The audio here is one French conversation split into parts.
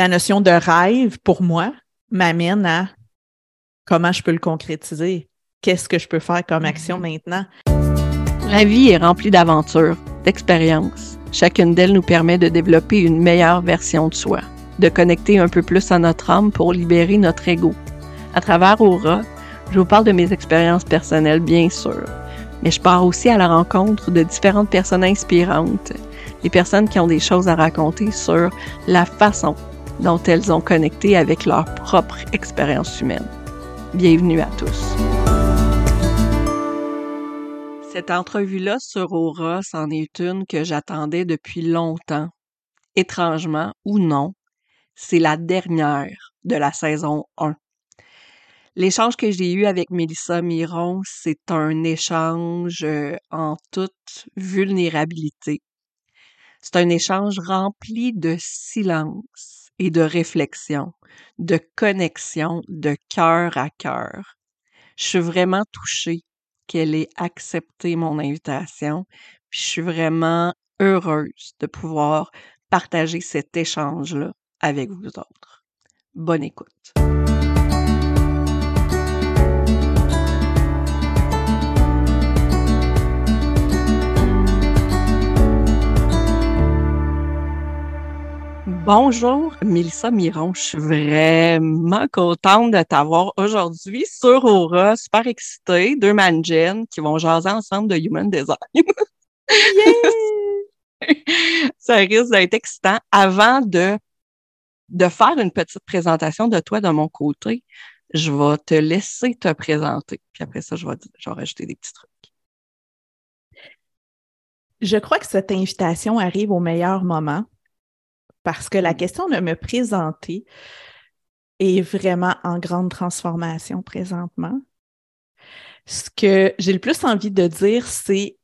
la notion de rêve, pour moi, m'amène à comment je peux le concrétiser. Qu'est-ce que je peux faire comme action Mhm. maintenant? La vie est remplie d'aventures, d'expériences. Chacune d'elles nous permet de développer une meilleure version de soi, de connecter un peu plus à notre âme pour libérer notre ego. À travers Aura, je vous parle de mes expériences personnelles, bien sûr, mais je pars aussi à la rencontre de différentes personnes inspirantes, des personnes qui ont des choses à raconter sur la façon dont elles ont connecté avec leur propre expérience humaine. Bienvenue à tous. Cette entrevue-là sur Aura, c'en est une que j'attendais depuis longtemps. Étrangement ou non, c'est la dernière de la saison 1. L'échange que j'ai eu avec Mélissa Miron, c'est un échange euh, en toute vulnérabilité. C'est un échange rempli de silence et de réflexion, de connexion de cœur à cœur. Je suis vraiment touchée qu'elle ait accepté mon invitation. Puis je suis vraiment heureuse de pouvoir partager cet échange-là avec vous autres. Bonne écoute. Bonjour, Mélissa Miron. Je suis vraiment contente de t'avoir aujourd'hui sur Aura. Super excitée. Deux mangens qui vont jaser ensemble de Human Design. Ça risque d'être excitant. Avant de, de faire une petite présentation de toi de mon côté, je vais te laisser te présenter. Puis après ça, je vais, je vais rajouter des petits trucs. Je crois que cette invitation arrive au meilleur moment parce que la question de me présenter est vraiment en grande transformation présentement. Ce que j'ai le plus envie de dire, c'est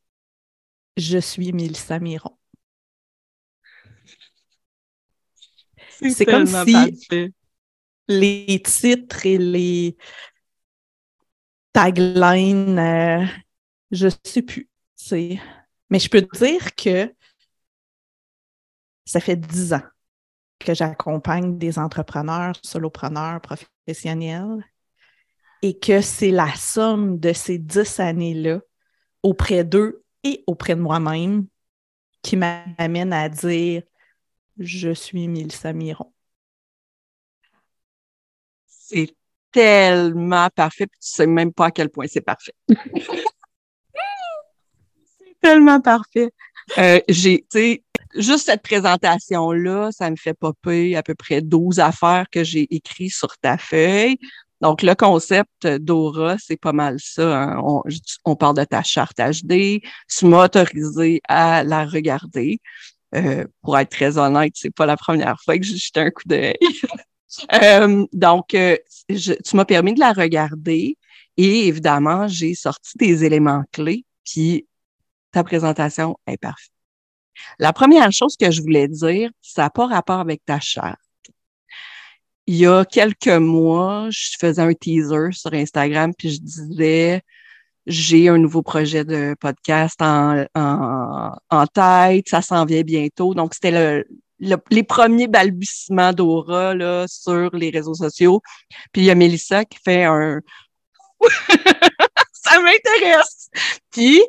je suis Mélissa Miron. C'est comme si parfait. les titres et les taglines, euh, je sais plus. Mais je peux te dire que ça fait dix ans que j'accompagne des entrepreneurs, solopreneurs, professionnels, et que c'est la somme de ces dix années-là auprès d'eux et auprès de moi-même qui m'amène à dire je suis Mélissa Miron. C'est tellement parfait, puis tu sais même pas à quel point c'est parfait. c'est tellement parfait. Euh, j'ai, tu sais, juste cette présentation-là, ça me fait popper à peu près 12 affaires que j'ai écrites sur ta feuille. Donc, le concept d'Aura, c'est pas mal ça. hein. On, parle de ta charte HD. Tu m'as autorisé à la regarder. Euh, pour être très honnête, c'est pas la première fois que j'ai jeté un coup d'œil. Euh, donc, euh, tu m'as permis de la regarder et évidemment, j'ai sorti des éléments clés, puis ta présentation est parfaite. La première chose que je voulais dire, ça n'a pas rapport avec ta charte. Il y a quelques mois, je faisais un teaser sur Instagram, puis je disais, j'ai un nouveau projet de podcast en, en, tête, ça s'en vient bientôt. Donc, c'était le, le- les premiers balbutiements d'aura sur les réseaux sociaux. Puis il y a Mélissa qui fait un Ça m'intéresse! Puis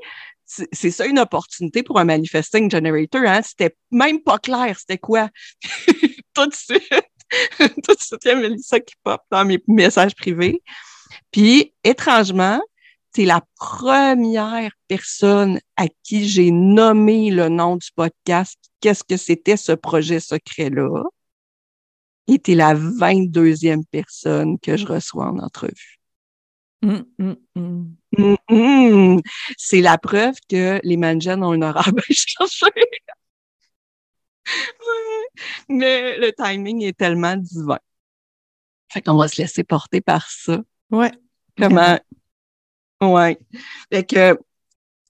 c'est ça une opportunité pour un manifesting generator, hein? C'était même pas clair, c'était quoi? Tout de suite, tout de suite, il y a Mélissa qui pop dans mes messages privés. Puis, étrangement, c'est la première personne à qui j'ai nommé le nom du podcast, qu'est-ce que c'était ce projet secret-là. Et t'es la 22e personne que je reçois en entrevue. Hum, hum. C'est la preuve que les mangens ont un horaire bien. Mais le timing est tellement divin. Fait qu'on va se laisser porter par ça. Ouais. Comment? Ouais. Fait que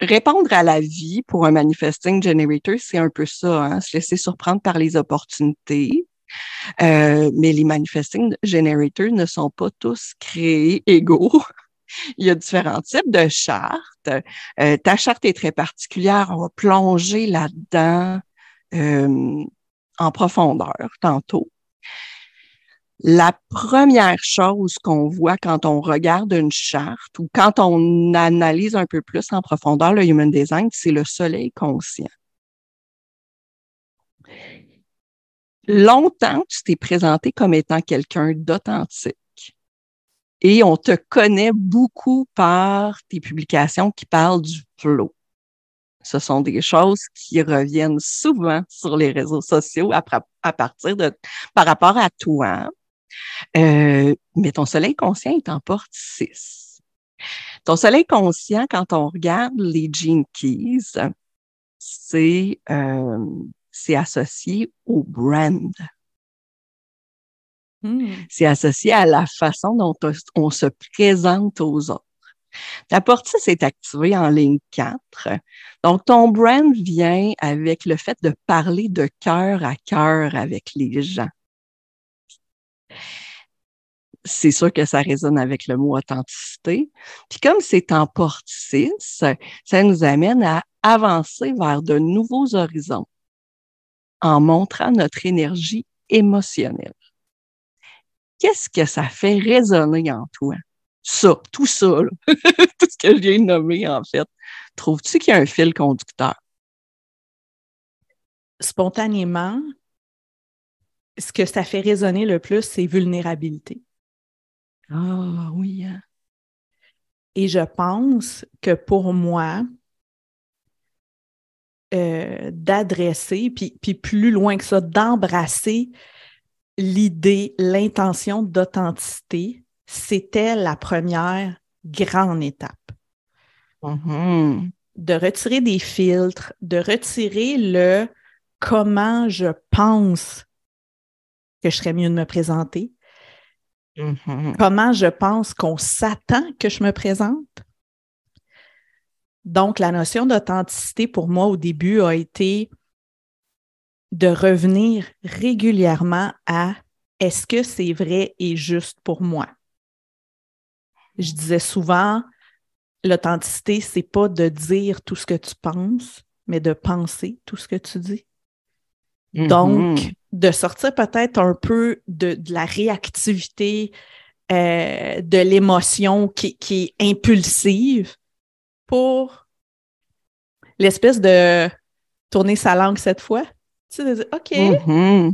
répondre à la vie pour un manifesting generator, c'est un peu ça, hein? Se laisser surprendre par les opportunités. Euh, mais les manifesting generators ne sont pas tous créés égaux. Il y a différents types de chartes. Euh, ta charte est très particulière. On va plonger là-dedans euh, en profondeur tantôt. la première chose qu'on voit quand on regarde une charte ou quand on analyse un peu plus en profondeur le human design, c'est le soleil conscient. Longtemps, tu t'es présenté comme étant quelqu'un d'authentique et on te connaît beaucoup par tes publications qui parlent du flow. Ce sont des choses qui reviennent souvent sur les réseaux sociaux à, partir de, par rapport à toi. Euh, mais ton soleil conscient est en porte 6. Ton soleil conscient, quand on regarde les Gene Keys, c'est euh, associé au brand. Hmm. C'est associé à la façon dont on se présente aux autres. Ta porte 6 est activée en ligne 4. Donc, ton brand vient avec le fait de parler de cœur à cœur avec les gens. C'est sûr que ça résonne avec le mot authenticité. Puis comme c'est en porte 6, ça nous amène à avancer vers de nouveaux horizons en montrant notre énergie émotionnelle. Qu'est-ce que ça fait résonner en toi? Ça, tout ça, tout ce que je viens de nommer, en fait. Trouves-tu qu'il y a un fil conducteur? Spontanément, ce que ça fait résonner le plus, c'est vulnérabilité. Ah oui. Hein. Et je pense que pour moi, euh, d'adresser, puis, puis plus loin que ça, d'embrasser l'idée, l'intention d'authenticité, c'était la première grande étape. Mm-hmm. De retirer des filtres, de retirer le comment je pense que je serais mieux de me présenter, mm-hmm. comment je pense qu'on s'attend que je me présente. Donc, la notion d'authenticité pour moi au début a été de revenir régulièrement à est-ce que c'est vrai et juste pour moi? Je disais souvent, l'authenticité, c'est pas de dire tout ce que tu penses, mais de penser tout ce que tu dis. Mm-hmm. Donc, de sortir peut-être un peu de, la réactivité, euh, de l'émotion qui, qui est impulsive pour l'espèce de tourner sa langue cette fois tu sais, OK, mm-hmm.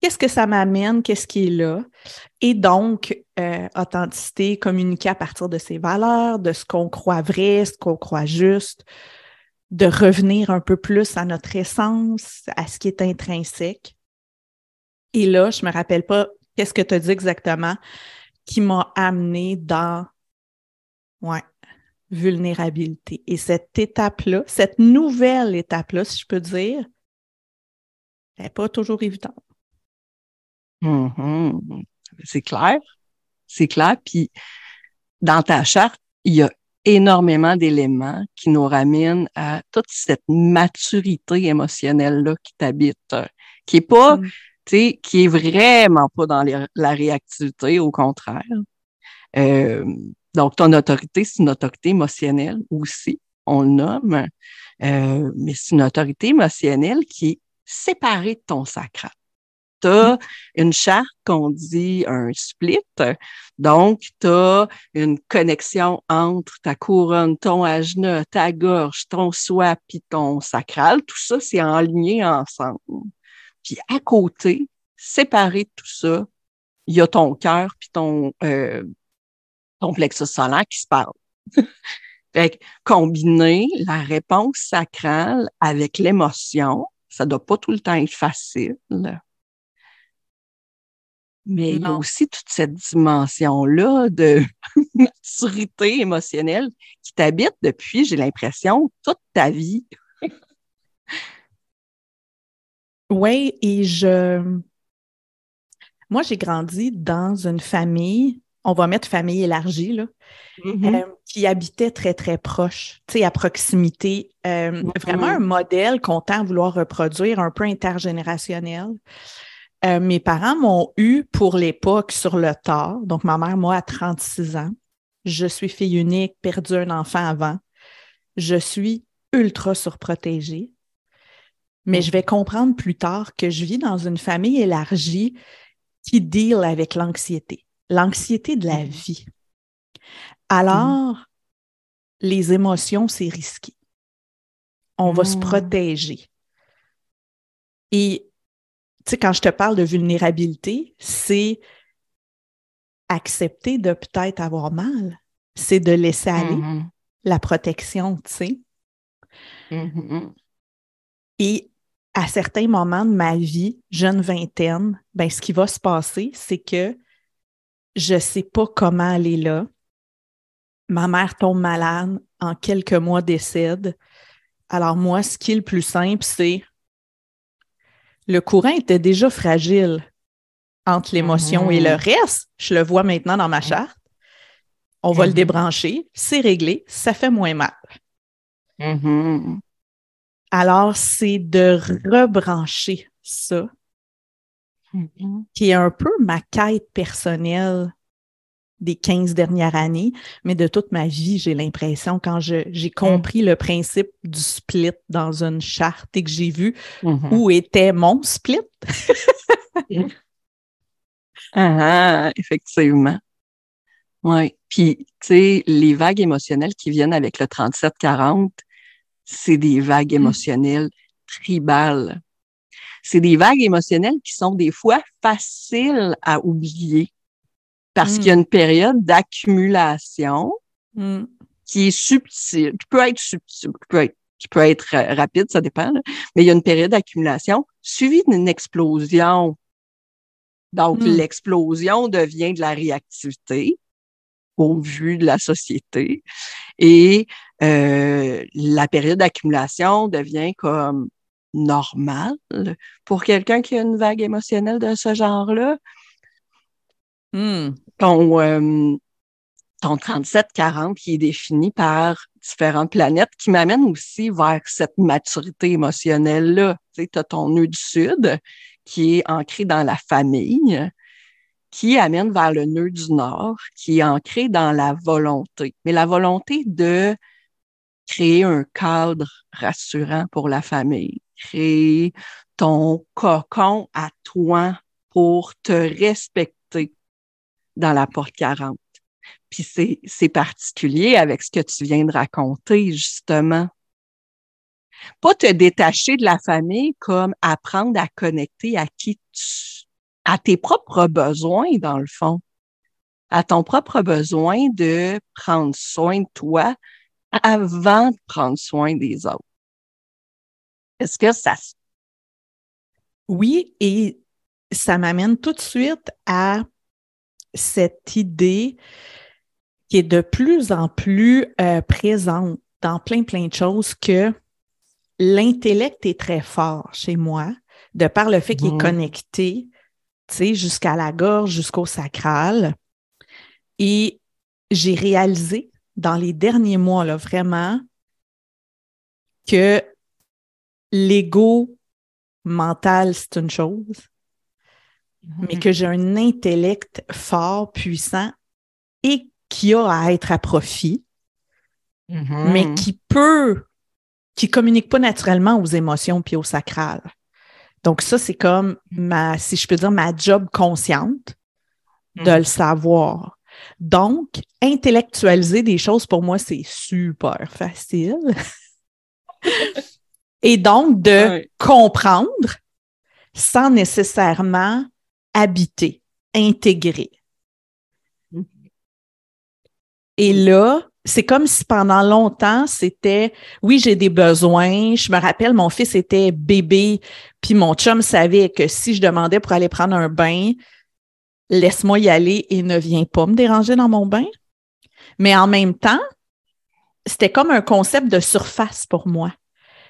qu'est-ce que ça m'amène? Qu'est-ce qui est là? Et donc, euh, authenticité, communiquer à partir de ses valeurs, de ce qu'on croit vrai, ce qu'on croit juste, de revenir un peu plus à notre essence, à ce qui est intrinsèque. Et là, je me rappelle pas qu'est-ce que tu as dit exactement qui m'a amené dans ouais, vulnérabilité. Et cette étape-là, cette nouvelle étape-là, si je peux dire, n'est pas toujours évident. Mm-hmm. C'est clair. C'est clair. Puis, dans ta charte, il y a énormément d'éléments qui nous ramènent à toute cette maturité émotionnelle-là qui t'habite, euh, qui est pas, mm. tu sais, qui est vraiment pas dans la réactivité, au contraire. Euh, donc, ton autorité, c'est une autorité émotionnelle aussi, on le nomme, euh, mais c'est une autorité émotionnelle qui est séparé de ton sacral. Tu as une charte qu'on dit un split, donc tu as une connexion entre ta couronne, ton ajna, ta gorge, ton soi puis ton sacral. Tout ça, c'est enligné ensemble. Puis à côté, séparé de tout ça, il y a ton cœur puis ton, euh, ton plexus solaire qui se parle. fait combiner la réponse sacrale avec l'émotion, ça doit pas tout le temps être facile. Mais il y a aussi toute cette dimension-là de maturité émotionnelle qui t'habite depuis, j'ai l'impression, toute ta vie. oui, et je. Moi, j'ai grandi dans une famille on va mettre famille élargie, là, mm-hmm. euh, qui habitait très, très proche, tu sais, à proximité. Euh, mm-hmm. Vraiment un modèle qu'on tend à vouloir reproduire, un peu intergénérationnel. Euh, mes parents m'ont eu pour l'époque sur le tard. Donc, ma mère, moi, à 36 ans. Je suis fille unique, perdu un enfant avant. Je suis ultra surprotégée. Mais mm. je vais comprendre plus tard que je vis dans une famille élargie qui deal avec l'anxiété, l'anxiété de la vie. Alors, les émotions, c'est risqué. On va se protéger. Et, tu sais, quand je te parle de vulnérabilité, c'est accepter de peut-être avoir mal. C'est de laisser aller la protection, tu sais. Et à certains moments de ma vie, jeune vingtaine, ben, ce qui va se passer, c'est que je ne sais pas comment aller là. Ma mère tombe malade, en quelques mois décède. Alors moi, ce qui est le plus simple, c'est le courant était déjà fragile entre l'émotion et le mm-hmm. reste. Je le vois maintenant dans ma charte. On va le mm-hmm. débrancher, c'est réglé, ça fait moins mal. Mm-hmm. Alors, c'est de rebrancher ça, mm-hmm. qui est un peu ma quête personnelle des 15 dernières années, mais de toute ma vie, j'ai l'impression, quand j'ai mm. compris le principe du split dans une charte et que j'ai vu mm-hmm. où était mon split. ah, effectivement. Oui. Puis, tu sais, les vagues émotionnelles qui viennent avec le 37-40, c'est des vagues mm. émotionnelles tribales. C'est des vagues émotionnelles qui sont des fois faciles à oublier parce qu'il y a mm. une période d'accumulation mm. qui est subtile, qui peut être subtile, qui peut être, qui peut être rapide, ça dépend, mais il y a une période d'accumulation suivie d'une explosion. Donc, l'explosion devient de la réactivité au vu de la société. Et euh, la période d'accumulation devient comme normale pour quelqu'un qui a une vague émotionnelle de ce genre-là? Hmm. Ton, euh, ton 37-40 qui est défini par différentes planètes qui m'amène aussi vers cette maturité émotionnelle-là. Tu sais, as ton nœud du sud qui est ancré dans la famille, qui amène vers le nœud du nord, qui est ancré dans la volonté. Mais la volonté de créer un cadre rassurant pour la famille, créer ton cocon à toi pour te respecter dans la porte 40. Puis c'est particulier avec ce que tu viens de raconter, justement. Pas te détacher de la famille comme apprendre à connecter à qui tu à tes propres besoins, dans le fond, à ton propre besoin de prendre soin de toi avant de prendre soin des autres. Est-ce que ça... Oui, et ça m'amène tout de suite à cette idée qui est de plus en plus euh, présente dans plein, plein de choses que l'intellect est très fort chez moi, de par le fait qu'il est connecté jusqu'à la gorge, jusqu'au sacral. Et j'ai réalisé dans les derniers mois, là, vraiment, que l'ego mental, c'est une chose, mais que j'ai un intellect fort, puissant et qui a à être à profit, mm-hmm. mais qui peut, qui communique pas naturellement aux émotions puis au sacral. Donc, ça, c'est comme ma, si je peux dire, ma job consciente de mm. le savoir. Donc, intellectualiser des choses, pour moi, c'est super facile. Et donc, de comprendre sans nécessairement habiter, intégrer. Mm. Et là, c'est comme si pendant longtemps, c'était oui, j'ai des besoins. Je me rappelle, mon fils était bébé, puis mon chum savait que si je demandais pour aller prendre un bain, laisse-moi y aller et ne viens pas me déranger dans mon bain. Mais en même temps, c'était comme un concept de surface pour moi.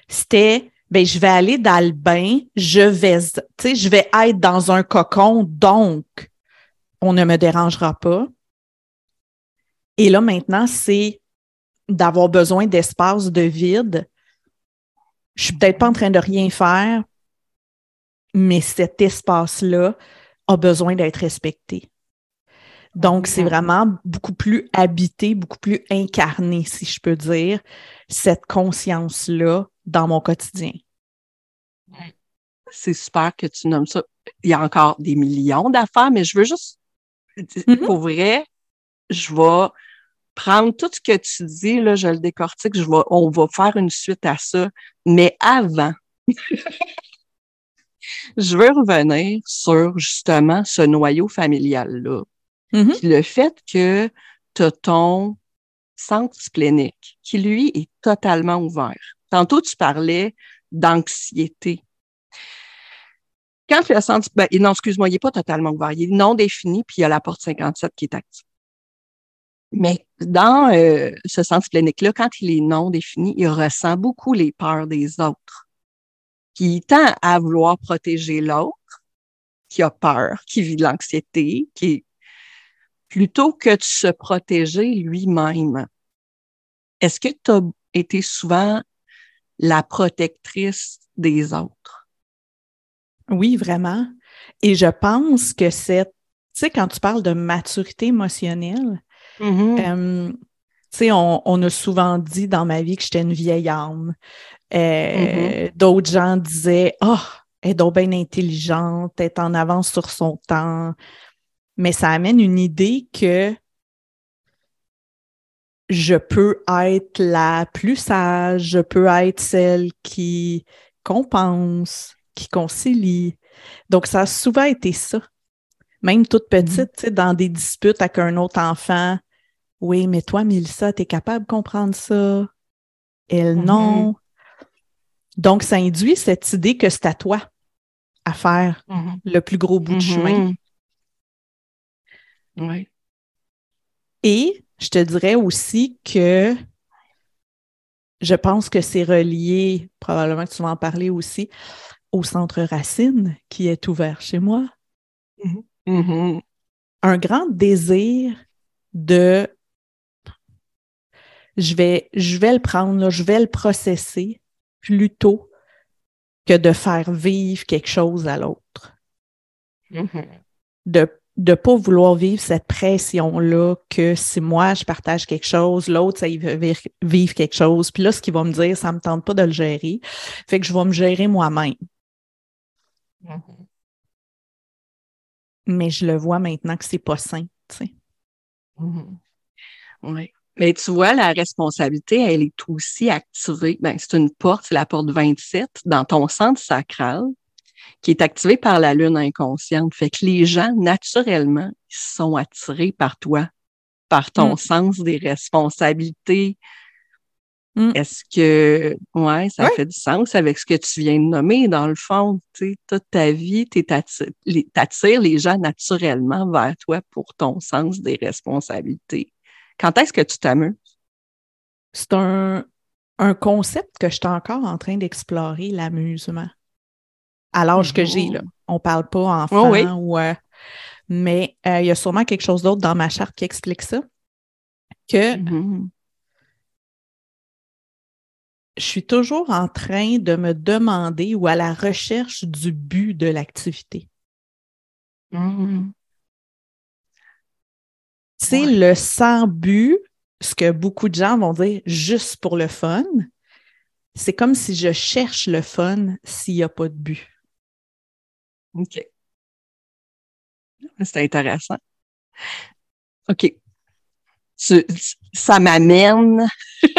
C'était ben je vais aller dans le bain, je vais tu sais, je vais être dans un cocon donc on ne me dérangera pas. Et là, maintenant, c'est d'avoir besoin d'espace, de vide. Je suis peut-être pas en train de rien faire, mais cet espace-là a besoin d'être respecté. Donc, c'est vraiment beaucoup plus habité, beaucoup plus incarné, si je peux dire, cette conscience-là dans mon quotidien. C'est super que tu nommes ça il y a encore des millions d'affaires, mais je veux juste, Mm-hmm. pour vrai, je vais prendre tout ce que tu dis, là, je le décortique, je vais, on va faire une suite à ça. Mais avant, je veux revenir sur justement ce noyau familial-là. Mhm. Puis le fait que tu as ton centre splénique qui, lui, est totalement ouvert. Tantôt, tu parlais d'anxiété. Quand le centre, ben, non, excuse-moi, il n'est pas totalement ouvert. Il est non défini, puis il y a la porte 57 qui est active. Mais dans euh, ce centre splénique-là, quand il est non défini, il ressent beaucoup les peurs des autres. Puis il tend à vouloir protéger l'autre, qui a peur, qui vit de l'anxiété, qui plutôt que de se protéger lui-même. Est-ce que tu as été souvent la protectrice des autres? Oui, vraiment. Et je pense que c'est, tu sais, quand tu parles de maturité émotionnelle, Mm-hmm. euh, tu sais, on, on a souvent dit dans ma vie que j'étais une vieille âme. Euh, Mm-hmm. D'autres gens disaient, oh, elle est donc bien intelligente, elle est en avance sur son temps. Mais ça amène une idée que je peux être la plus sage, je peux être celle qui compense, qui concilie. Donc, ça a souvent été ça. Même toute petite, tu sais, dans des disputes avec un autre enfant. Oui, mais toi, Mélissa, tu es capable de comprendre ça? Elle, Mhm. non. Donc, ça induit cette idée que c'est à toi à faire Mm-hmm. le plus gros bout de chemin. Oui. Et je te dirais aussi que je pense que c'est relié, probablement que tu vas en parler aussi, au centre racine qui est ouvert chez moi. Mhm. Un grand désir de je vais, je vais le prendre, là, je vais le processer plutôt que de faire vivre quelque chose à l'autre. Mhm. de ne pas vouloir vivre cette pression-là que si moi, je partage quelque chose, l'autre, ça y veut vivre, quelque chose. Puis là, ce qu'il va me dire, ça ne me tente pas de le gérer. Fait que je vais me gérer moi-même. Mhm. Mais je le vois maintenant que c'est pas sain, tu sais. Mhm. Oui. Mais tu vois, la responsabilité, elle est aussi activée. Ben, c'est une porte, c'est la porte 27 dans ton centre sacral qui est activée par la lune inconsciente. Fait que les gens, naturellement, ils sont attirés par toi, par ton Mm. sens des responsabilités. Mm. Est-ce que, ouais, ça fait du sens avec ce que tu viens de nommer, dans le fond, tu sais, toute ta vie, tu attires les gens naturellement vers toi pour ton sens des responsabilités. Quand est-ce que tu t'amuses? C'est un, un concept que je suis encore en train d'explorer, l'amusement. À l'âge que j'ai, là. On parle pas enfant Oh oui. ou. euh, mais euh, il y a sûrement quelque chose d'autre dans ma charte qui explique ça. Que Mhm. je suis toujours en train de me demander ou à la recherche du but de l'activité. Mhm. Tu sais, Ouais. le sans but, ce que beaucoup de gens vont dire juste pour le fun, c'est comme si je cherche le fun s'il n'y a pas de but. OK. C'est intéressant. OK. Tu- ça m'amène. tu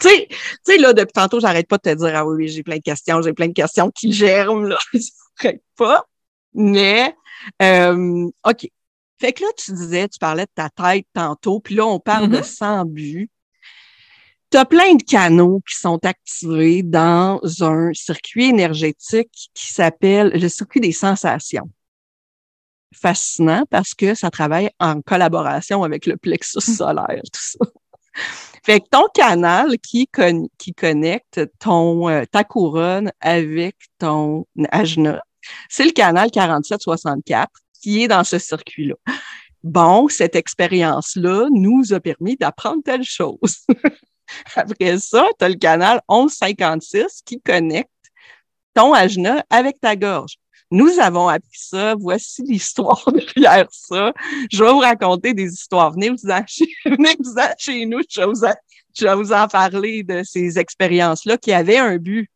sais, tu sais, là, depuis tantôt, j'arrête pas de te dire, ah oui, oui, j'ai plein de questions, j'ai plein de questions qui germent, là. J'arrête pas. Mais, euh, OK. Fait que là, tu disais, tu parlais de ta tête tantôt, puis là, on parle de Mhm. sans but. Tu as plein de canaux qui sont activés dans un circuit énergétique qui s'appelle le circuit des sensations. Fascinant parce que ça travaille en collaboration avec le plexus solaire, tout ça. Fait que ton canal qui, con- qui connecte ton, euh, ta couronne avec ton ajna, c'est le canal 4764 qui est dans ce circuit-là. Bon, cette expérience-là nous a permis d'apprendre telle chose. Après ça, tu as le canal 1156 qui connecte ton ajna avec ta gorge. Nous avons appris ça. Voici l'histoire derrière ça. Je vais vous raconter des histoires. Venez-vous-en chez, venez-vous-en chez nous. Je vais, vous en, vous en parler de ces expériences-là qui avaient un but,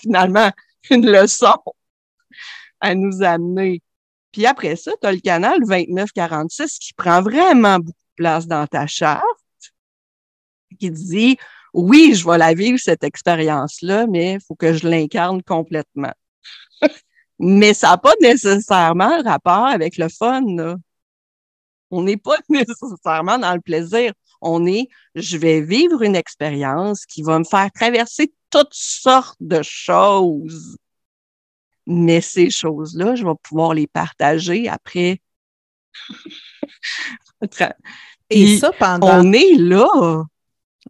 finalement, une leçon. à nous amener. Puis après ça, tu as le canal 2946 qui prend vraiment beaucoup de place dans ta charte, qui dit oui, je vais la vivre, cette expérience-là, mais il faut que je l'incarne complètement. mais ça n'a pas nécessairement rapport avec le fun. Là. On n'est pas nécessairement dans le plaisir. On est, je vais vivre une expérience qui va me faire traverser toutes sortes de choses. Mais ces choses-là, je vais pouvoir les partager après. Et ça pendant. On est là.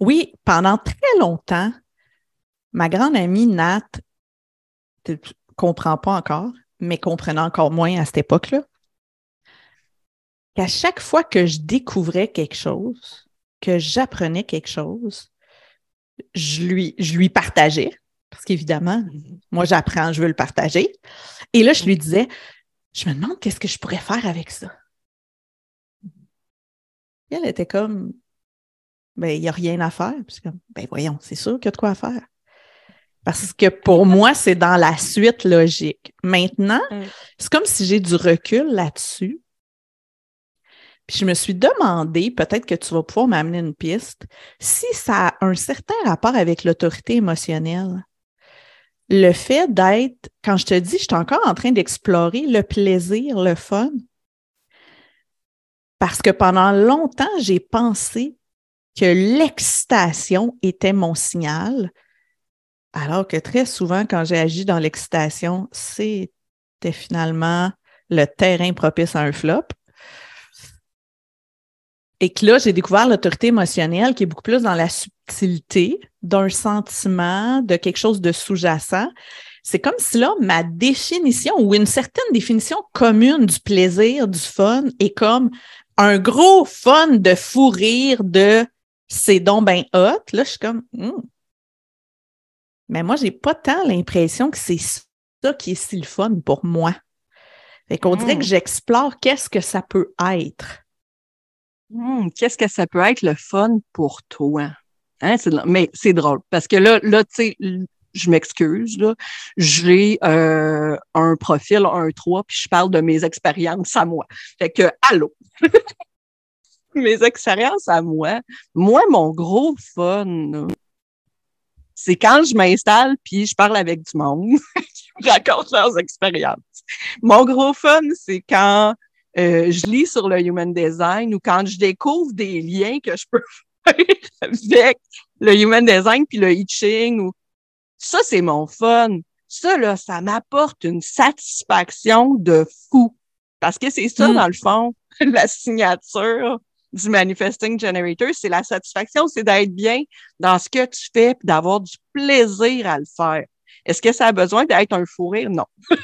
Oui, pendant très longtemps, ma grande amie Nat, ne comprends pas encore, mais comprenait encore moins à cette époque-là, qu'à chaque fois que je découvrais quelque chose, que j'apprenais quelque chose, je lui, partageais, parce qu'évidemment, moi j'apprends, je veux le partager. Et là, je lui disais, je me demande qu'est-ce que je pourrais faire avec ça. Elle était comme, ben, il n'y a rien à faire. Puis comme, ben voyons, c'est sûr qu'il y a de quoi faire. Parce que pour moi, c'est dans la suite logique. Maintenant, mm. c'est comme si j'ai du recul là-dessus. Puis je me suis demandé, peut-être que tu vas pouvoir m'amener une piste, si ça a un certain rapport avec l'autorité émotionnelle. Le fait d'être, quand je te dis, je suis encore en train d'explorer le plaisir, le fun. Parce que pendant longtemps, j'ai pensé que l'excitation était mon signal, alors que très souvent, quand j'ai agi dans l'excitation, c'était finalement le terrain propice à un flop. Et que là, j'ai découvert l'autorité émotionnelle qui est beaucoup plus dans la subtilité d'un sentiment, de quelque chose de sous-jacent. C'est comme si là, ma définition ou une certaine définition commune du plaisir, du fun est comme un gros fun de fou rire, de c'est donc ben hot. Là, je suis comme, hmm. mais moi, j'ai pas tant l'impression que c'est ça qui est si le fun pour moi. Fait qu'on dirait que hmm. j'explore qu'est-ce que ça peut être. Hmm, qu'est-ce que ça peut être le fun pour toi? Hein? Mais c'est drôle parce que là, là tu sais, je m'excuse, là, j'ai euh, un profil 1-3, puis je parle de mes expériences à moi. Fait que, allô! mes expériences à moi. Moi, mon gros fun, c'est quand je m'installe puis je parle avec du monde qui me raconte leurs expériences. Mon gros fun, c'est quand euh, je lis sur le human design ou quand je découvre des liens que je peux faire avec le human design puis le I ou ça c'est mon fun. Ça là, ça m'apporte une satisfaction de fou parce que c'est ça mm. dans le fond la signature du manifesting generator, c'est la satisfaction, c'est d'être bien dans ce que tu fais, d'avoir du plaisir à le faire. Est-ce que ça a besoin d'être un fou rire? Non.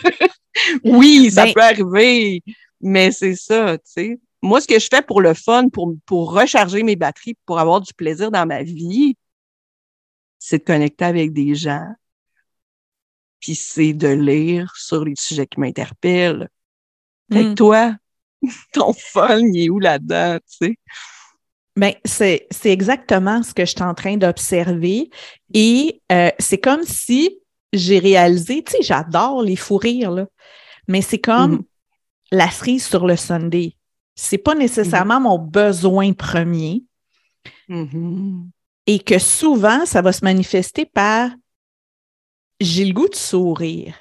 oui, ça ben peut arriver, mais c'est ça, tu sais. Moi, ce que je fais pour le fun, pour, pour recharger mes batteries, pour avoir du plaisir dans ma vie, c'est de connecter avec des gens, puis c'est de lire sur les sujets qui m'interpellent. Fait que hmm. toi, ton fun, il est où là-dedans, tu sais? Bien, c'est, exactement ce que je suis en train d'observer. Et euh, c'est comme si j'ai réalisé, tu sais, j'adore les fous rires, là, mais c'est comme mm-hmm. la cerise sur le Sunday. C'est pas nécessairement mon besoin premier. Mm-hmm. Et que souvent, ça va se manifester par j'ai le goût de sourire.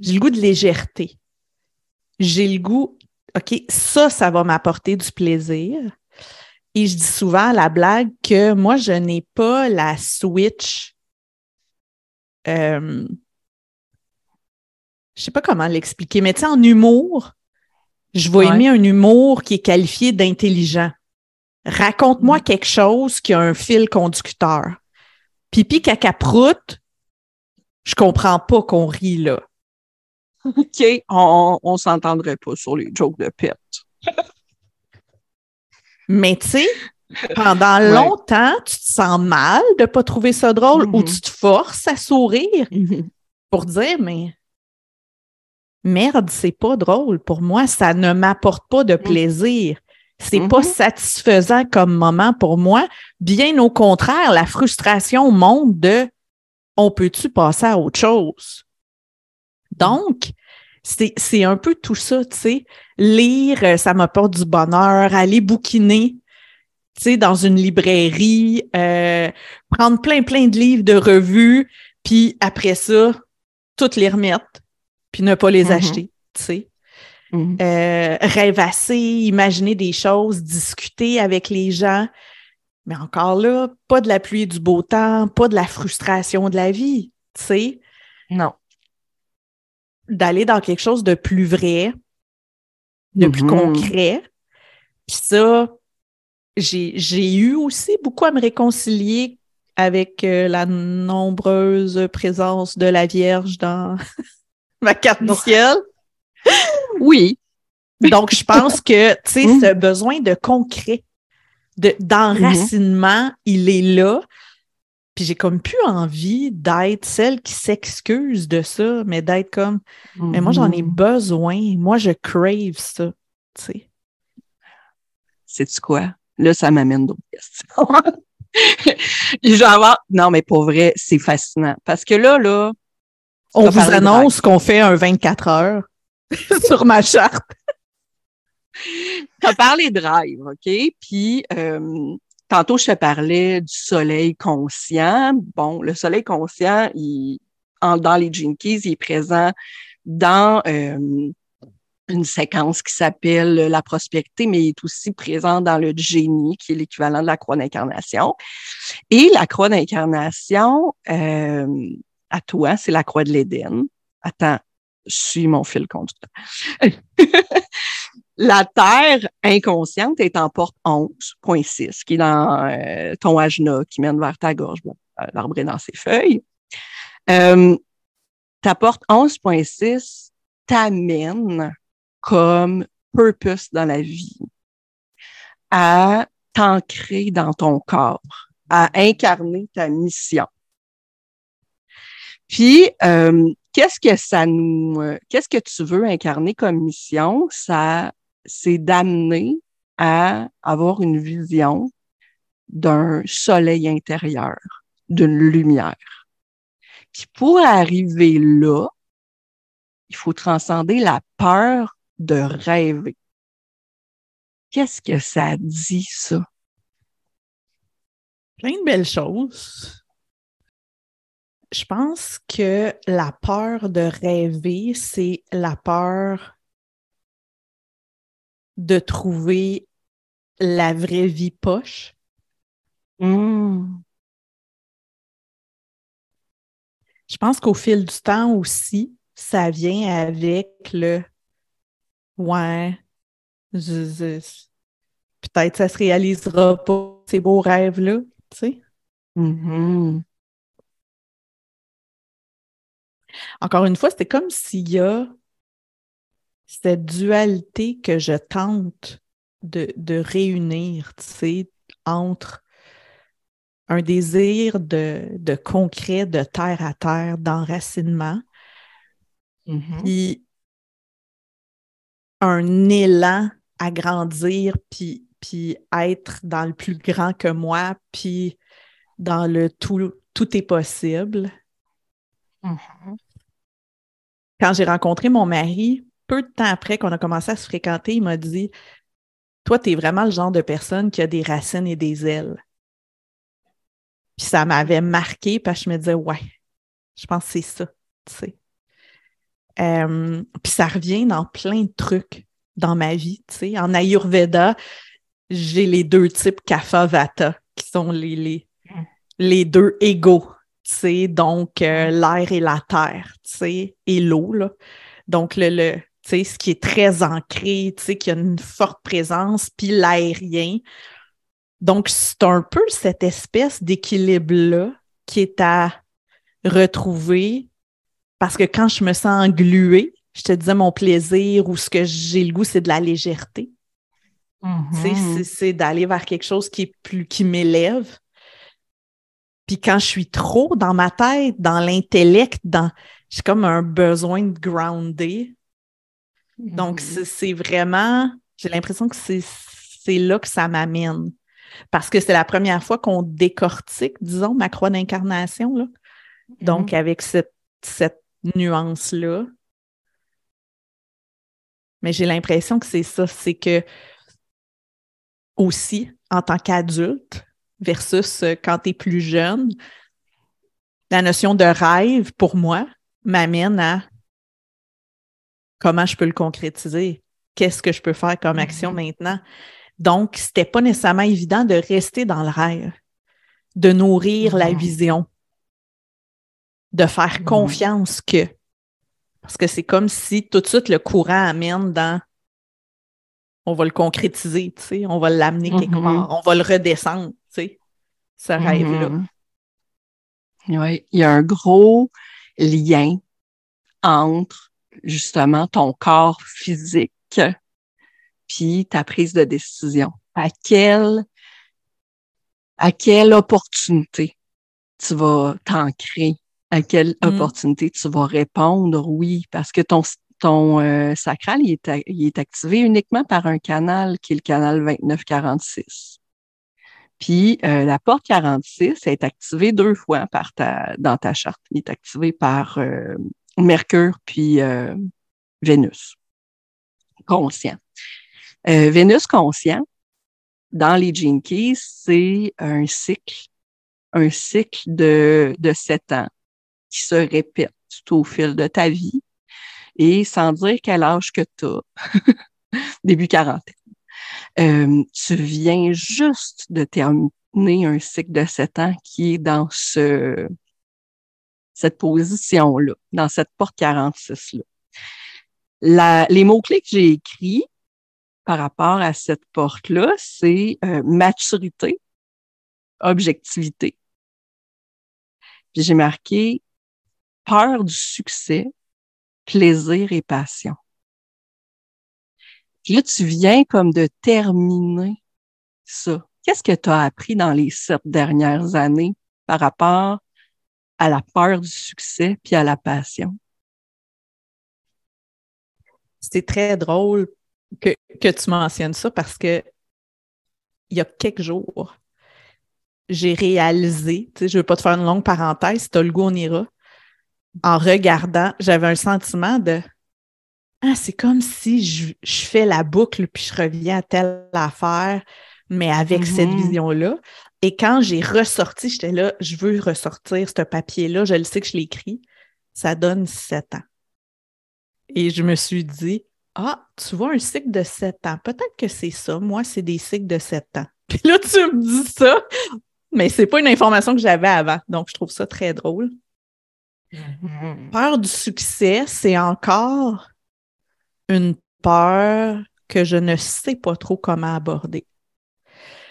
J'ai le goût de légèreté j'ai le goût, OK, ça, ça va m'apporter du plaisir. Et je dis souvent à la blague que moi, je n'ai pas la switch. Euh, je sais pas comment l'expliquer, mais tu sais, en humour, je vais aimer un humour qui est qualifié d'intelligent. Raconte-moi mm. quelque chose qui a un fil conducteur. Pipi caca prout, je comprends pas qu'on rit là. OK, on, on s'entendrait pas sur les jokes de pet. Mais tu sais, pendant longtemps, tu te sens mal de pas trouver ça drôle ou mm-hmm. tu te forces à sourire mm-hmm. pour dire, mais merde, c'est pas drôle. Pour moi, ça ne m'apporte pas de mm. plaisir. C'est pas mm-hmm. satisfaisant comme moment pour moi. Bien au contraire, la frustration monte de on peut-tu passer à autre chose? Donc, c'est un peu tout ça, tu sais. Lire, euh, ça m'apporte du bonheur. Aller bouquiner, tu sais, dans une librairie, euh, prendre plein, plein de livres de revues, puis après ça, toutes les remettre, puis ne pas les mm-hmm. acheter, tu sais. Mm-hmm. Euh, rêvasser, imaginer des choses, discuter avec les gens. Mais encore là, pas de la pluie et du beau temps, pas de la frustration de la vie, tu sais. Non. D'aller dans quelque chose de plus vrai, de plus mm-hmm. concret. Puis ça, j'ai eu aussi beaucoup à me réconcilier avec euh, la nombreuse présence de la Vierge dans ma carte du ciel. Oui. Donc, je pense que, tu sais, mm. ce besoin de concret, d'enracinement, il est là. Puis j'ai comme plus envie d'être celle qui s'excuse de ça, mais d'être comme, mais moi j'en ai mm-hmm. besoin, moi je crave ça, tu sais. Sais-tu quoi? Là, ça m'amène d'autres questions. Genre, non, mais pour vrai, c'est fascinant. Parce que là, là. On vous annonce qu'on fait un 24 heures sur ma charte. tu as parlé de rêve, OK? Puis, euh, tantôt, je te parlais du soleil conscient. Bon, le soleil conscient, il, dans les Jinkies, il est présent dans euh, une séquence qui s'appelle la prospérité, mais il est aussi présent dans le génie, qui est l'équivalent de la croix d'incarnation. Et la croix d'incarnation, euh, à toi, c'est la croix de l'Éden. Attends, suis mon fil conducteur. la Terre inconsciente est en porte 11.6, qui est dans euh, ton ajna, qui mène vers ta gorge. Euh, l'arbre est dans ses feuilles. ta porte 11.6 t'amène comme purpose dans la vie, à t'ancrer dans ton corps, à incarner ta mission. Puis, euh, qu'est-ce que ça nous, euh, qu'est-ce que tu veux incarner comme mission? Ça, c'est d'amener à avoir une vision d'un soleil intérieur, d'une lumière. Puis pour arriver là, il faut transcender la peur de rêver. Qu'est-ce que ça dit, ça? Plein de belles choses. Je pense que la peur de rêver, c'est la peur de trouver la vraie vie poche. Hmm. Je pense qu'au fil du temps aussi, ça vient avec le Ouais. Peut-être ça se réalisera pas, ces beaux rêves-là, tu sais. Mm-hmm. Encore une fois, c'était comme s'il y a cette dualité que je tente de, de réunir, tu sais, entre un désir de, de concret, de terre à terre, d'enracinement, mm-hmm. puis un élan à grandir, puis, puis être dans le plus grand que moi, puis dans le tout, tout est possible. Mm-hmm. Quand j'ai rencontré mon mari, peu de temps après qu'on a commencé à se fréquenter, il m'a dit Toi, tu es vraiment le genre de personne qui a des racines et des ailes. Puis ça m'avait marqué parce que je me disais Ouais, je pense que c'est ça, tu sais. Euh, puis ça revient dans plein de trucs dans ma vie. Tu sais. En Ayurveda, j'ai les deux types Kapha-Vata, qui sont les, les, les deux égaux. Sais, donc, euh, l'air et la terre, et l'eau. Là. Donc, le, le, ce qui est très ancré, tu sais, qui a une forte présence, puis l'aérien. Donc, c'est un peu cette espèce d'équilibre-là qui est à retrouver parce que quand je me sens engluée, je te disais mon plaisir ou ce que j'ai le goût, c'est de la légèreté. Mm-hmm. C'est d'aller vers quelque chose qui est plus qui m'élève. Puis quand je suis trop dans ma tête, dans l'intellect, dans j'ai comme un besoin de grounder. Donc, mm-hmm. c'est vraiment, j'ai l'impression que c'est là que ça m'amène. Parce que c'est la première fois qu'on décortique, disons, ma croix d'incarnation. Donc, mm-hmm. avec cette, cette nuance-là, Mais j'ai l'impression que c'est ça, c'est que aussi, en tant qu'adulte, versus euh, quand tu es plus jeune, la notion de rêve, pour moi, m'amène à comment je peux le concrétiser, qu'est-ce que je peux faire comme action mm-hmm. maintenant? Donc, c'était pas nécessairement évident de rester dans le rêve, de nourrir la mm-hmm. vision, de faire mm-hmm. confiance que. Parce que c'est comme si tout de suite le courant amène dans on va le concrétiser, tu sais, on va l'amener quelque part, on va le redescendre, ce rêve-là. Oui, il y a un gros lien entre justement ton corps physique puis ta prise de décision. À quelle, à quelle opportunité tu vas t'ancrer? À quelle mm. opportunité tu vas répondre? Oui? Parce que ton, ton euh, sacral, il est, il est activé uniquement par un canal qui est le canal 2946. Puis euh, la porte 46 est activée deux fois par ta, dans ta charte. Il est activé par euh, Mercure puis euh, Vénus. Conscient. Vénus conscient, dans les Gene Keys, c'est un cycle, un cycle de, de sept ans qui se répète tout au fil de ta vie. Et sans dire quel âge que tu as, début quarantaine. Euh, tu viens juste de terminer un cycle de sept ans qui est dans ce, cette position-là, dans cette porte 46-là. les mots-clés que j'ai écrits par rapport à cette porte-là, c'est euh, maturité, objectivité. Puis j'ai marqué peur du succès, plaisir et passion. Puis là, tu viens comme de terminer ça. Qu'est-ce que tu as appris dans les sept dernières années par rapport à la peur du succès puis à la passion? C'est très drôle que, tu mentionnes ça parce que il y a quelques jours, j'ai réalisé, tu sais, je ne veux pas te faire une longue parenthèse, si tu le goût, on ira. En regardant, j'avais un sentiment de ah, c'est comme si je, fais la boucle puis je reviens à telle affaire, mais avec cette mm-hmm. vision-là. Et quand j'ai ressorti, j'étais là, je veux ressortir ce papier-là, je le sais que je l'écris, ça donne sept ans. Et je me suis dit, ah, tu vois un cycle de sept ans, peut-être que c'est ça. Moi, c'est des cycles de sept ans. Puis là, tu me dis ça, mais c'est pas une information que j'avais avant. Donc, je trouve ça très drôle. Mm-hmm. Peur du succès, c'est encore une peur que je ne sais pas trop comment aborder.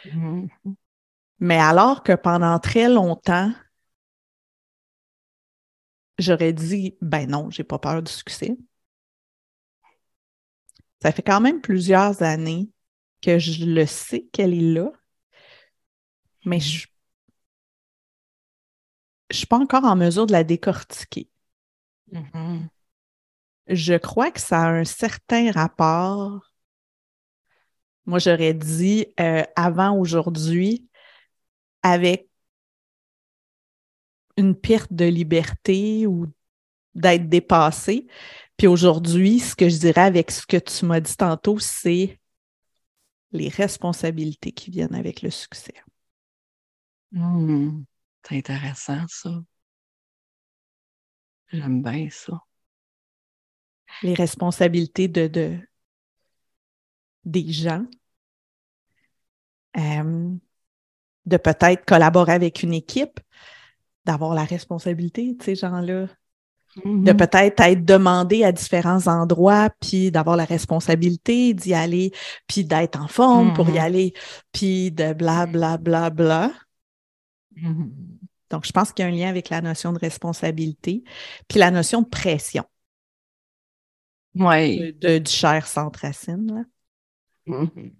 Mm-hmm. Mais alors que pendant très longtemps, j'aurais dit, ben non, j'ai pas peur du succès. Ça fait quand même plusieurs années que je le sais qu'elle est là, mais je ne suis pas encore en mesure de la décortiquer. Mm-hmm je crois que ça a un certain rapport. Moi, j'aurais dit euh, avant aujourd'hui, avec une perte de liberté ou d'être dépassé. Puis aujourd'hui, ce que je dirais avec ce que tu m'as dit tantôt, c'est les responsabilités qui viennent avec le succès. Mmh. c'est intéressant, ça. J'aime bien ça les responsabilités de, de des gens, euh, de peut-être collaborer avec une équipe, d'avoir la responsabilité de ces gens-là, de mm-hmm. peut-être être demandé à différents endroits, puis d'avoir la responsabilité d'y aller, puis d'être en forme pour y mm-hmm. aller, puis de bla bla bla bla. Mm-hmm. Donc, je pense qu'il y a un lien avec la notion de responsabilité, puis la notion de pression ouais. de, du cher centre racine. Mm-hmm.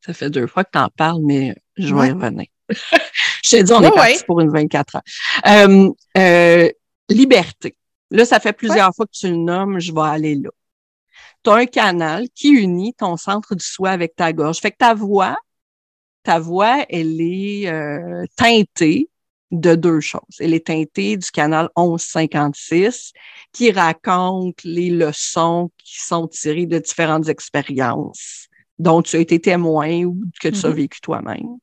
Ça fait deux fois que tu en parles, mais je vais y revenir. je t'ai dit, on est parti pour une 24 heures. Euh, euh, liberté. Là, ça fait plusieurs fois que tu le nommes, je vais aller là. Tu as un canal qui unit ton centre du soi avec ta gorge. Fait que ta voix, ta voix, elle est euh, teintée de deux choses. Elle est teintée du canal 1156 qui raconte les leçons qui sont tirées de différentes expériences dont tu as été témoin ou que tu as mm-hmm. vécu toi-même.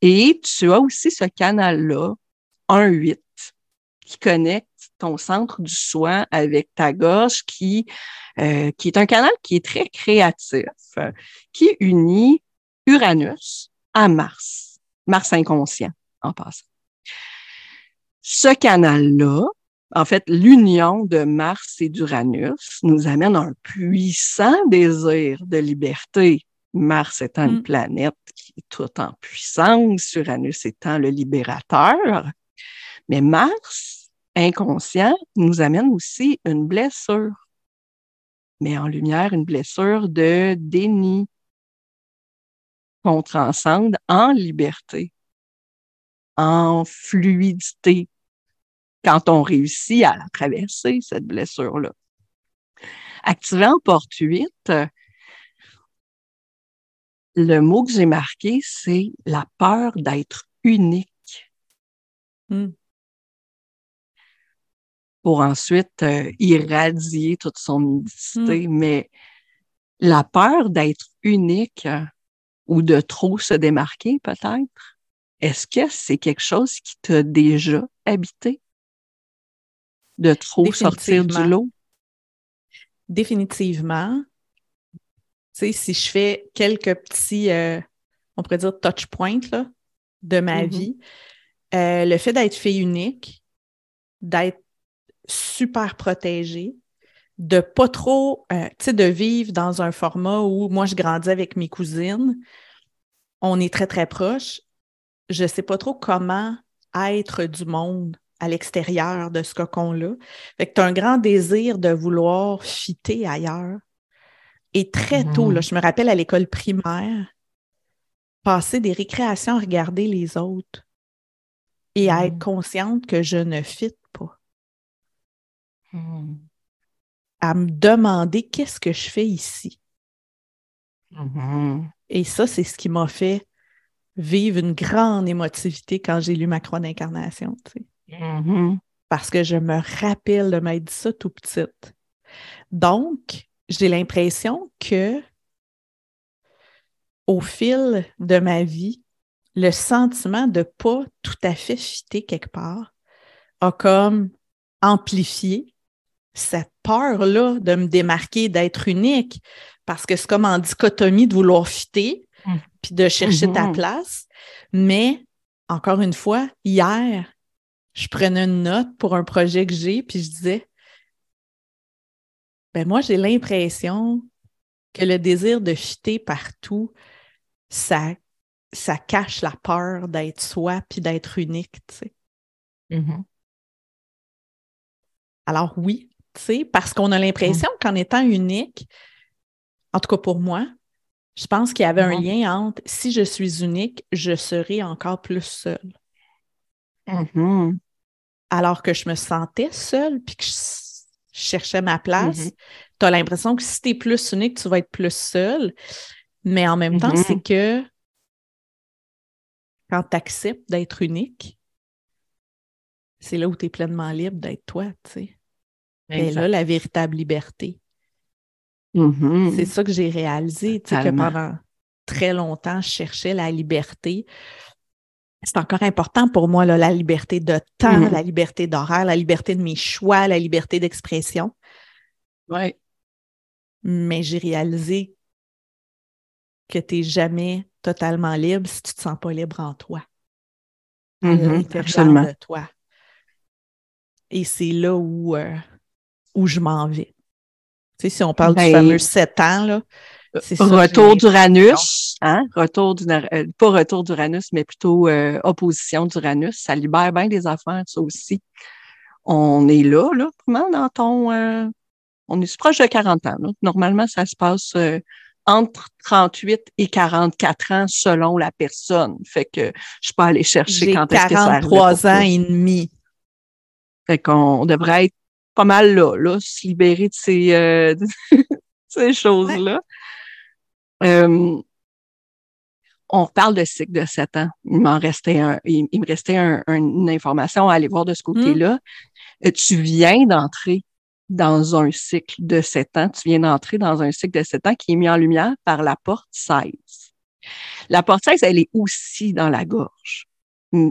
Et tu as aussi ce canal-là, 1-8, qui connecte ton centre du soin avec ta gorge, qui, euh, qui est un canal qui est très créatif, qui unit Uranus à Mars, Mars inconscient en passant. Ce canal-là, en fait, l'union de Mars et d'Uranus nous amène à un puissant désir de liberté. Mars étant une mm. planète qui est toute en puissance, Uranus étant le libérateur. Mais Mars, inconscient, nous amène aussi une blessure. Mais en lumière, une blessure de déni qu'on transcende en liberté, en fluidité, quand on réussit à traverser cette blessure-là. Activant porte 8, le mot que j'ai marqué, c'est la peur d'être unique. Hmm. Pour ensuite euh, irradier toute son unicité. Hmm. Mais la peur d'être unique euh, ou de trop se démarquer, peut-être, est-ce que c'est quelque chose qui t'a déjà habité? De trop sortir du lot? Définitivement sais, si je fais quelques petits, euh, on pourrait dire touch points là, de ma mm-hmm. vie, euh, le fait d'être fille unique, d'être super protégée, de pas trop, euh, tu sais, de vivre dans un format où moi je grandis avec mes cousines, on est très très proches. Je sais pas trop comment être du monde à l'extérieur de ce cocon-là. Fait que tu as un grand désir de vouloir fitter ailleurs. Et très tôt, là, mm. je me rappelle à l'école primaire, passer des récréations à regarder les autres et à être mm. consciente que je ne fit pas. Mm. À me demander qu'est-ce que je fais ici. Mm-hmm. Et ça, c'est ce qui m'a fait vivre une grande émotivité quand j'ai lu ma croix d'incarnation. Mm-hmm. Parce que je me rappelle de m'être dit ça tout petite. Donc, j'ai l'impression que au fil de ma vie, le sentiment de pas tout à fait fitter quelque part a comme amplifié cette peur-là de me démarquer, d'être unique, parce que c'est comme en dichotomie de vouloir fitter. Puis de chercher ta mmh. place. Mais, encore une fois, hier, je prenais une note pour un projet que j'ai, puis je disais, ben moi, j'ai l'impression que le désir de fitter partout, ça, ça cache la peur d'être soi puis d'être unique, tu sais. Mm-hmm. Alors oui, tu sais, parce qu'on a l'impression mm. qu'en étant unique, en tout cas pour moi, je pense qu'il y avait un mm-hmm. lien entre si je suis unique, je serai encore plus seule. Mm-hmm. Alors que je me sentais seule, puis que je cherchais ma place. Mm-hmm. Tu as l'impression que si tu es plus unique, tu vas être plus seul. Mais en même temps, c'est que quand tu acceptes d'être unique, c'est là où tu es pleinement libre d'être toi, tu sais. Et là, la véritable liberté. Mm-hmm. C'est ça que j'ai réalisé, tu sais, que pendant très longtemps, je cherchais la liberté c'est encore important pour moi, là, la liberté de temps, mm-hmm. la liberté d'horaire, la liberté de mes choix, la liberté d'expression. Oui. Mais j'ai réalisé que tu n'es jamais totalement libre si tu ne te sens pas libre en toi. Absolument. de toi. Et c'est là où, euh, où je m'en vais. Tu sais, si on parle du ben, fameux sept ans, là, Retour d'Uranus, hein? Retour du, euh, pas retour d'Uranus, mais plutôt euh, opposition d'Uranus. Ça libère bien des affaires, ça aussi. On est là, là, vraiment dans ton. Euh, on est proche de 40 ans. Normalement, ça se passe entre 38 et 44 ans selon la personne. Fait que je peux aller chercher quand est-ce que ça 43 ans et demi. Fait qu'on devrait être pas mal là, là, se libérer de ces, ces choses-là. Euh, on parle de cycle de sept ans. Il m'en restait un, il, me restait une information à aller voir de ce côté-là. Hmm. Tu viens d'entrer dans un cycle de sept ans. Tu viens d'entrer dans un cycle de sept ans qui est mis en lumière par la porte 16. La porte 16, elle est aussi dans la gorge. Hmm.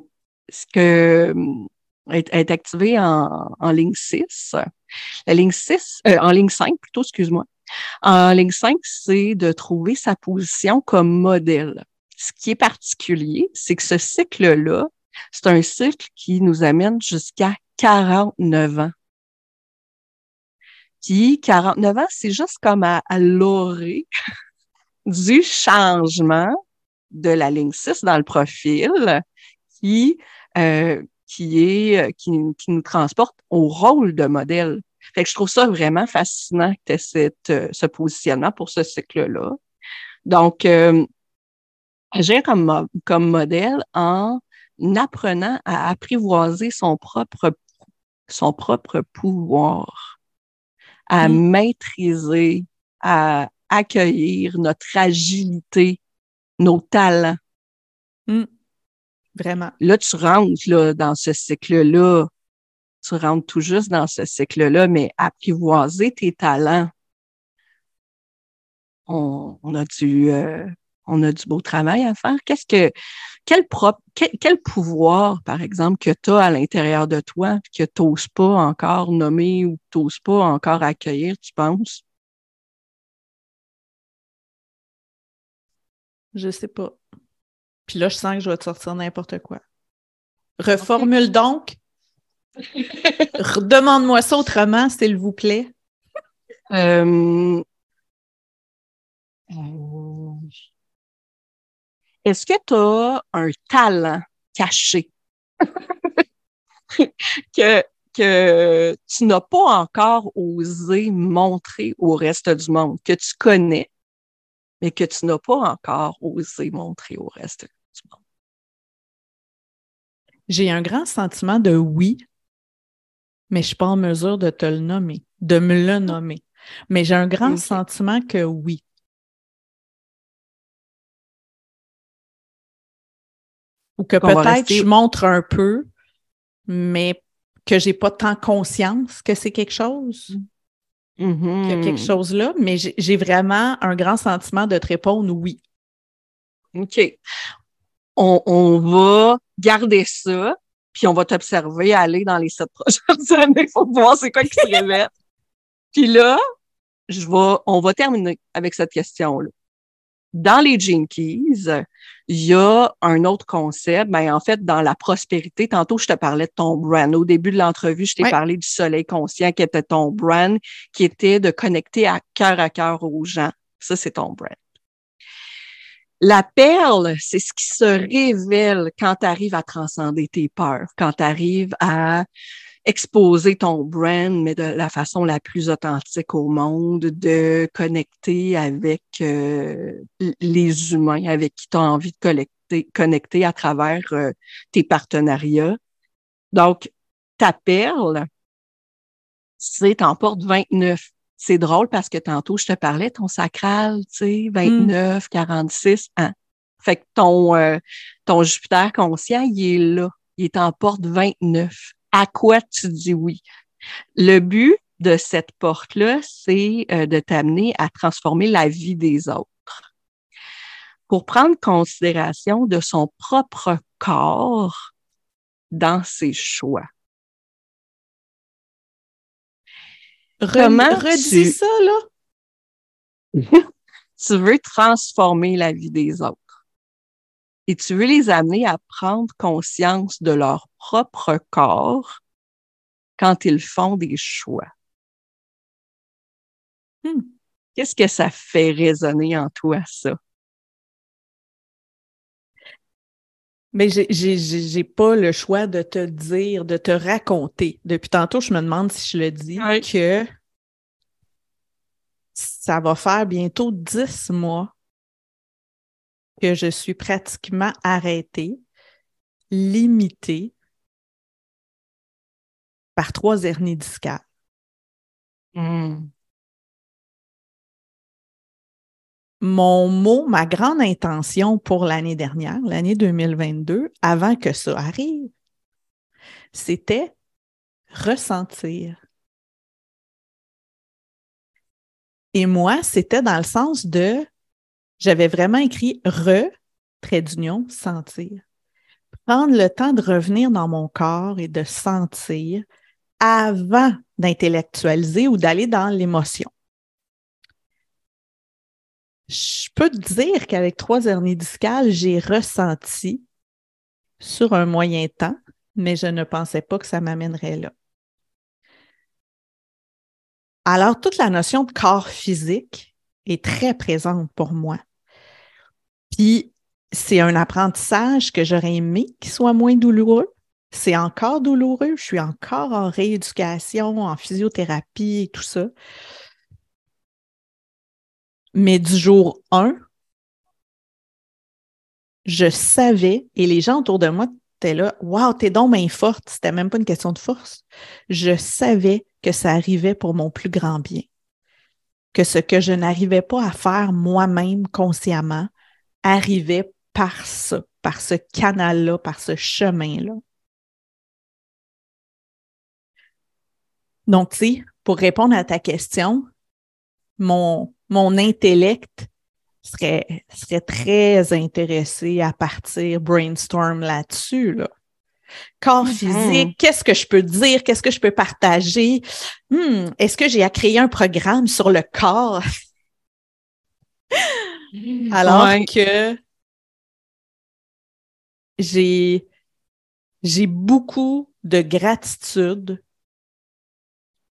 Ce que est, activée en, en, ligne 6. La ligne 6, euh, en ligne 5 plutôt, excuse-moi. En ligne 5, c'est de trouver sa position comme modèle. Ce qui est particulier, c'est que ce cycle-là, c'est un cycle qui nous amène jusqu'à 49 ans. Qui, 49 ans, c'est juste comme à, à l'orée du changement de la ligne 6 dans le profil qui, euh, qui est, qui, qui, nous transporte au rôle de modèle. Fait que je trouve ça vraiment fascinant que tu aies euh, ce positionnement pour ce cycle-là. Donc, euh, agir comme, comme modèle en apprenant à apprivoiser son propre, son propre pouvoir, à mm. maîtriser, à accueillir notre agilité, nos talents. Vraiment. Là, tu rentres là, dans ce cycle-là. Tu rentres tout juste dans ce cycle-là, mais apprivoiser tes talents. On, on a du, euh, on a du beau travail à faire. Qu'est-ce que, quel, propre, quel, pouvoir, par exemple, que tu as à l'intérieur de toi, que tu n'oses pas encore nommer ou que tu n'oses pas encore accueillir, tu penses? Je sais pas. Puis là, je sens que je vais te sortir n'importe quoi. Reformule donc. Demande-moi ça autrement, s'il vous plaît. Euh, euh, est-ce que tu as un talent caché? Que, que tu n'as pas encore osé montrer au reste du monde, que tu connais, mais que tu n'as pas encore osé montrer au reste du monde? J'ai un grand sentiment de oui, mais je ne suis pas en mesure de te le nommer, de me le nommer. Mais j'ai un grand sentiment que oui. Ou que peut-être je montre un peu, mais que j'ai pas tant conscience que c'est quelque chose. Mm-hmm. Qu'il y a quelque chose là, mais j'ai vraiment un grand sentiment de te répondre oui. OK. On, va garder ça, puis on va t'observer aller dans les sept prochaines années pour voir c'est quoi qui se révèle. puis là, je vais, on va terminer avec cette question-là dans les Keys, il y a un autre concept. Ben, en fait, dans la prospérité, tantôt, je te parlais de ton brand. Au début de l'entrevue, je t'ai parlé du soleil conscient qui était ton brand, qui était de connecter à cœur à cœur aux gens. Ça, c'est ton brand. La perle, c'est ce qui se révèle quand tu arrives à transcender tes peurs, quand tu arrives à exposer ton brand, mais de la façon la plus authentique au monde, de connecter avec euh, les humains avec qui tu as envie de connecter, connecter à travers euh, tes partenariats. Donc, ta perle, c'est en porte 29. C'est drôle parce que tantôt, je te parlais, ton sacral, tu sais, 29, 46 ans. Fait que ton, euh, ton Jupiter conscient, il est là. Il est en porte 29 à quoi tu dis oui. Le but de cette porte-là, c'est euh, de t'amener à transformer la vie des autres pour prendre considération de son propre corps dans ses choix. Comment redis ça, là? tu veux transformer la vie des autres? Et tu veux les amener à prendre conscience de leur propre corps quand ils font des choix. Hmm. Qu'est-ce que ça fait résonner en toi, ça? Mais j'ai pas le choix de te dire, de te raconter. Depuis tantôt, je me demande si je le dis, que ça va faire bientôt dix mois que je suis pratiquement arrêtée, limitée par trois hernies discales. Hmm. mon mot, ma grande intention pour l'année dernière, l'année 2022, avant que ça arrive, c'était ressentir. Et moi, c'était dans le sens de, j'avais vraiment écrit re, trait d'union, sentir. Prendre le temps de revenir dans mon corps et de sentir avant d'intellectualiser ou d'aller dans l'émotion. Je peux te dire qu'avec trois hernies discales, j'ai ressenti sur un moyen temps, mais je ne pensais pas que ça m'amènerait là. Alors, toute la notion de corps physique est très présente pour moi. Puis, c'est un apprentissage que j'aurais aimé qu'il soit moins douloureux. C'est encore douloureux. Je suis encore en rééducation, en physiothérapie et tout ça. Mais du jour 1, je savais, et les gens autour de moi étaient là, Waouh, t'es donc bien forte. C'était même pas une question de force. Je savais que ça arrivait pour mon plus grand bien. Que ce que je n'arrivais pas à faire moi-même consciemment arrivait par ce canal-là, par ce chemin-là. Donc, tu pour répondre à ta question, mon, intellect serait, très intéressé à partir brainstorm là-dessus. Là. Corps mm-hmm. physique, qu'est-ce que je peux dire? Qu'est-ce que je peux partager? Hmm, est-ce que j'ai à créer un programme sur le corps? Alors que j'ai, j'ai beaucoup de gratitude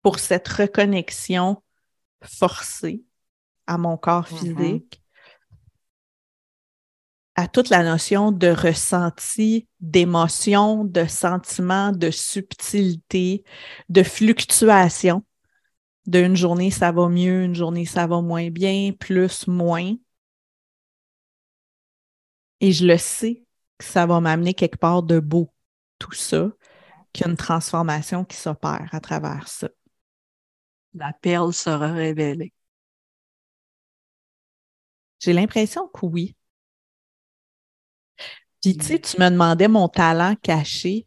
pour cette reconnexion forcée à mon corps mm-hmm. physique, à toute la notion de ressenti, d'émotion, de sentiment, de subtilité, de fluctuation. D'une journée, ça va mieux, une journée, ça va moins bien, plus, moins. Et je le sais que ça va m'amener quelque part de beau, tout ça, qu'il y a une transformation qui s'opère à travers ça. La perle sera révélée. J'ai l'impression que oui. Puis, tu sais, tu me demandais mon talent caché.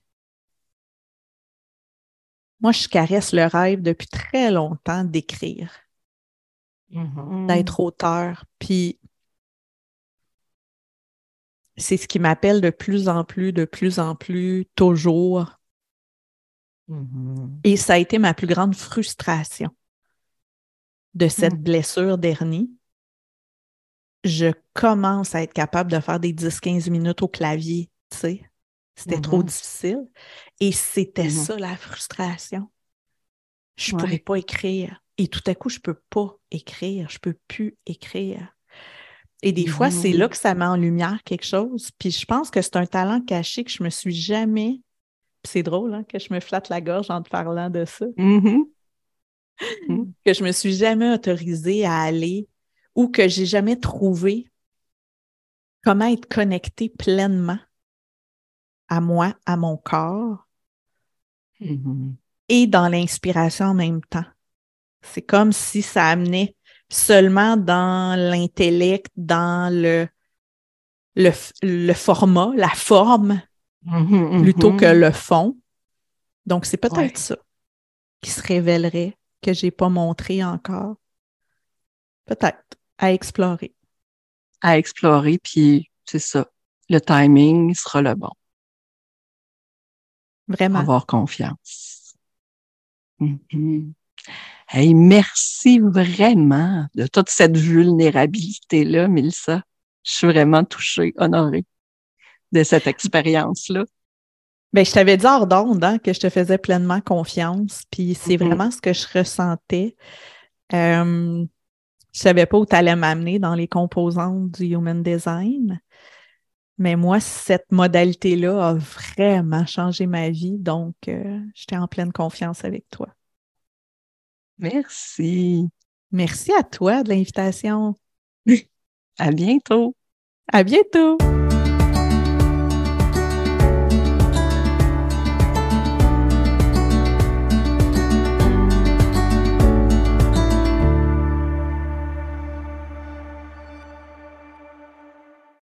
Moi, je caresse le rêve depuis très longtemps d'écrire, mm-hmm. d'être auteur. Puis, c'est ce qui m'appelle de plus en plus, de plus en plus, toujours. Mm-hmm. Et ça a été ma plus grande frustration de cette Mm. blessure d'hernie. Je commence à être capable de faire des 10-15 minutes au clavier, tu sais. C'était trop Mhm. difficile. Et c'était Mhm. ça la frustration. Je ne Ouais. pourrais pas écrire. Et tout à coup, je ne peux pas écrire. Je ne peux plus écrire. Et des fois, c'est là que ça met en lumière quelque chose. Puis je pense que c'est un talent caché que je me suis jamais. Puis c'est drôle hein, que je me flatte la gorge en te parlant de ça. Mhm. Que je me suis jamais autorisée à aller ou que j'ai jamais trouvé comment être connectée pleinement à moi, à mon corps Mhm. et dans l'inspiration en même temps. C'est comme si ça amenait seulement dans l'intellect, dans le, le, le format, la forme, Mhm. plutôt que Mhm. le fond. Donc, c'est peut-être Ouais. ça qui se révélerait que j'ai pas montré encore. Peut-être à explorer. à explorer, puis c'est ça. Le timing sera le bon. Vraiment. Avoir confiance. Mhm. Hey, merci vraiment de toute cette vulnérabilité-là, Mélissa. Je suis vraiment touchée, honorée de cette expérience-là. Ben, je t'avais dit hors d'onde hein, que je te faisais pleinement confiance, puis c'est Mhm. vraiment ce que je ressentais. Euh, je savais pas où tu allais m'amener dans les composantes du Human Design, mais moi, cette modalité-là a vraiment changé ma vie, donc euh, j'étais en pleine confiance avec toi. Merci. Merci à toi de l'invitation. À bientôt. À bientôt!